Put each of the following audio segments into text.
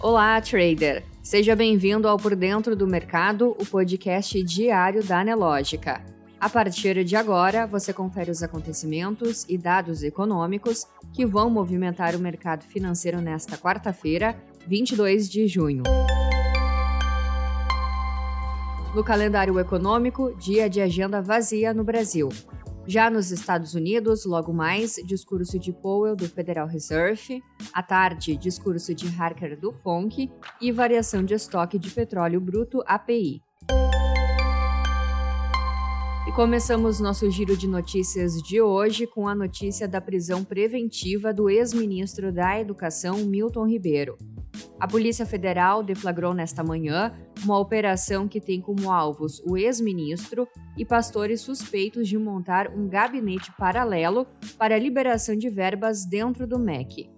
Olá, trader! Seja bem-vindo ao Por Dentro do Mercado, o podcast diário da Anelógica. A partir de agora, você confere os acontecimentos e dados econômicos que vão movimentar o mercado financeiro nesta quarta-feira, 22 de junho. No calendário econômico, dia de agenda vazia no Brasil. Já nos Estados Unidos, logo mais, discurso de Powell do Federal Reserve, à tarde, discurso de Harker do FONC e variação de estoque de petróleo bruto API. E começamos nosso giro de notícias de hoje com a notícia da prisão preventiva do ex-ministro da Educação Milton Ribeiro. A Polícia Federal deflagrou nesta manhã uma operação que tem como alvos o ex-ministro e pastores suspeitos de montar um gabinete paralelo para a liberação de verbas dentro do MEC.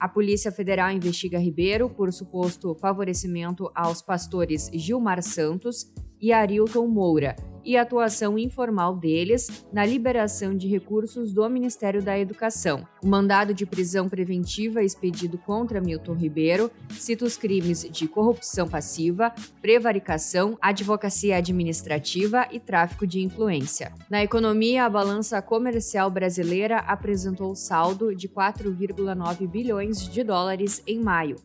A Polícia Federal investiga Ribeiro por suposto favorecimento aos pastores Gilmar Santos e Arilton Moura, e atuação informal deles na liberação de recursos do Ministério da Educação. O mandado de prisão preventiva expedido contra Milton Ribeiro cita os crimes de corrupção passiva, prevaricação, advocacia administrativa e tráfico de influência. Na economia, a balança comercial brasileira apresentou saldo de 4,9 bilhões de dólares em maio,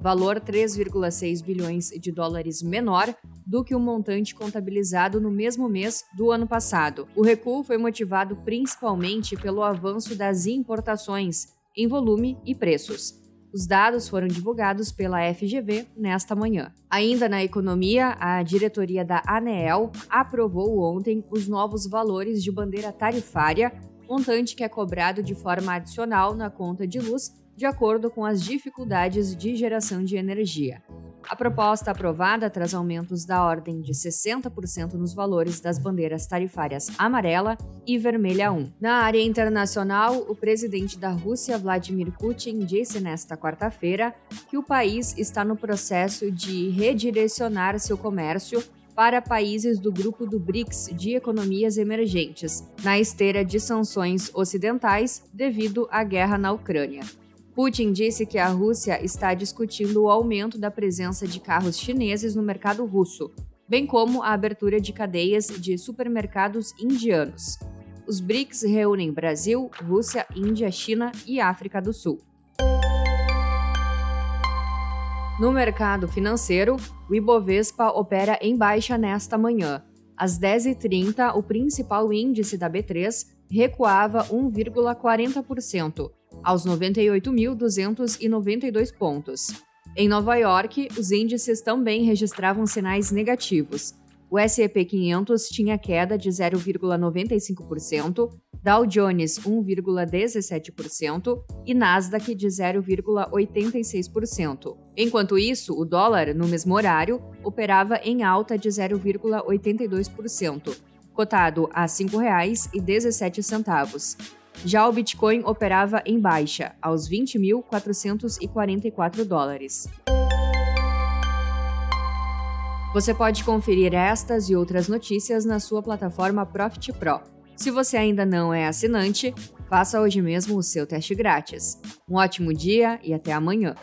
valor 3,6 bilhões de dólares menor do que o montante contabilizado no mesmo mês do ano passado. O recuo foi motivado principalmente pelo avanço das importações em volume e preços. Os dados foram divulgados pela FGV nesta manhã. Ainda na economia, a diretoria da ANEEL aprovou ontem os novos valores de bandeira tarifária, montante que é cobrado de forma adicional na conta de luz de acordo com as dificuldades de geração de energia. A proposta aprovada traz aumentos da ordem de 60% nos valores das bandeiras tarifárias amarela e vermelha 1. Na área internacional, o presidente da Rússia, Vladimir Putin, disse nesta quarta-feira que o país está no processo de redirecionar seu comércio para países do grupo do BRICS de economias emergentes, na esteira de sanções ocidentais devido à guerra na Ucrânia. Putin disse que a Rússia está discutindo o aumento da presença de carros chineses no mercado russo, bem como a abertura de cadeias de supermercados indianos. Os BRICS reúnem Brasil, Rússia, Índia, China e África do Sul. No mercado financeiro, o Ibovespa opera em baixa nesta manhã. Às 10h30, o principal índice da B3 recuava 1,40%, aos 98.292 pontos. Em Nova York, os índices também registravam sinais negativos. O S&P 500 tinha queda de 0,95%, Dow Jones 1,17% e Nasdaq de 0,86%. Enquanto isso, o dólar, no mesmo horário, operava em alta de 0,82%, cotado a R$ 5,17. Já o Bitcoin operava em baixa, aos 20.444 dólares. Você pode conferir estas e outras notícias na sua plataforma Profit Pro. Se você ainda não é assinante, faça hoje mesmo o seu teste grátis. Um ótimo dia e até amanhã!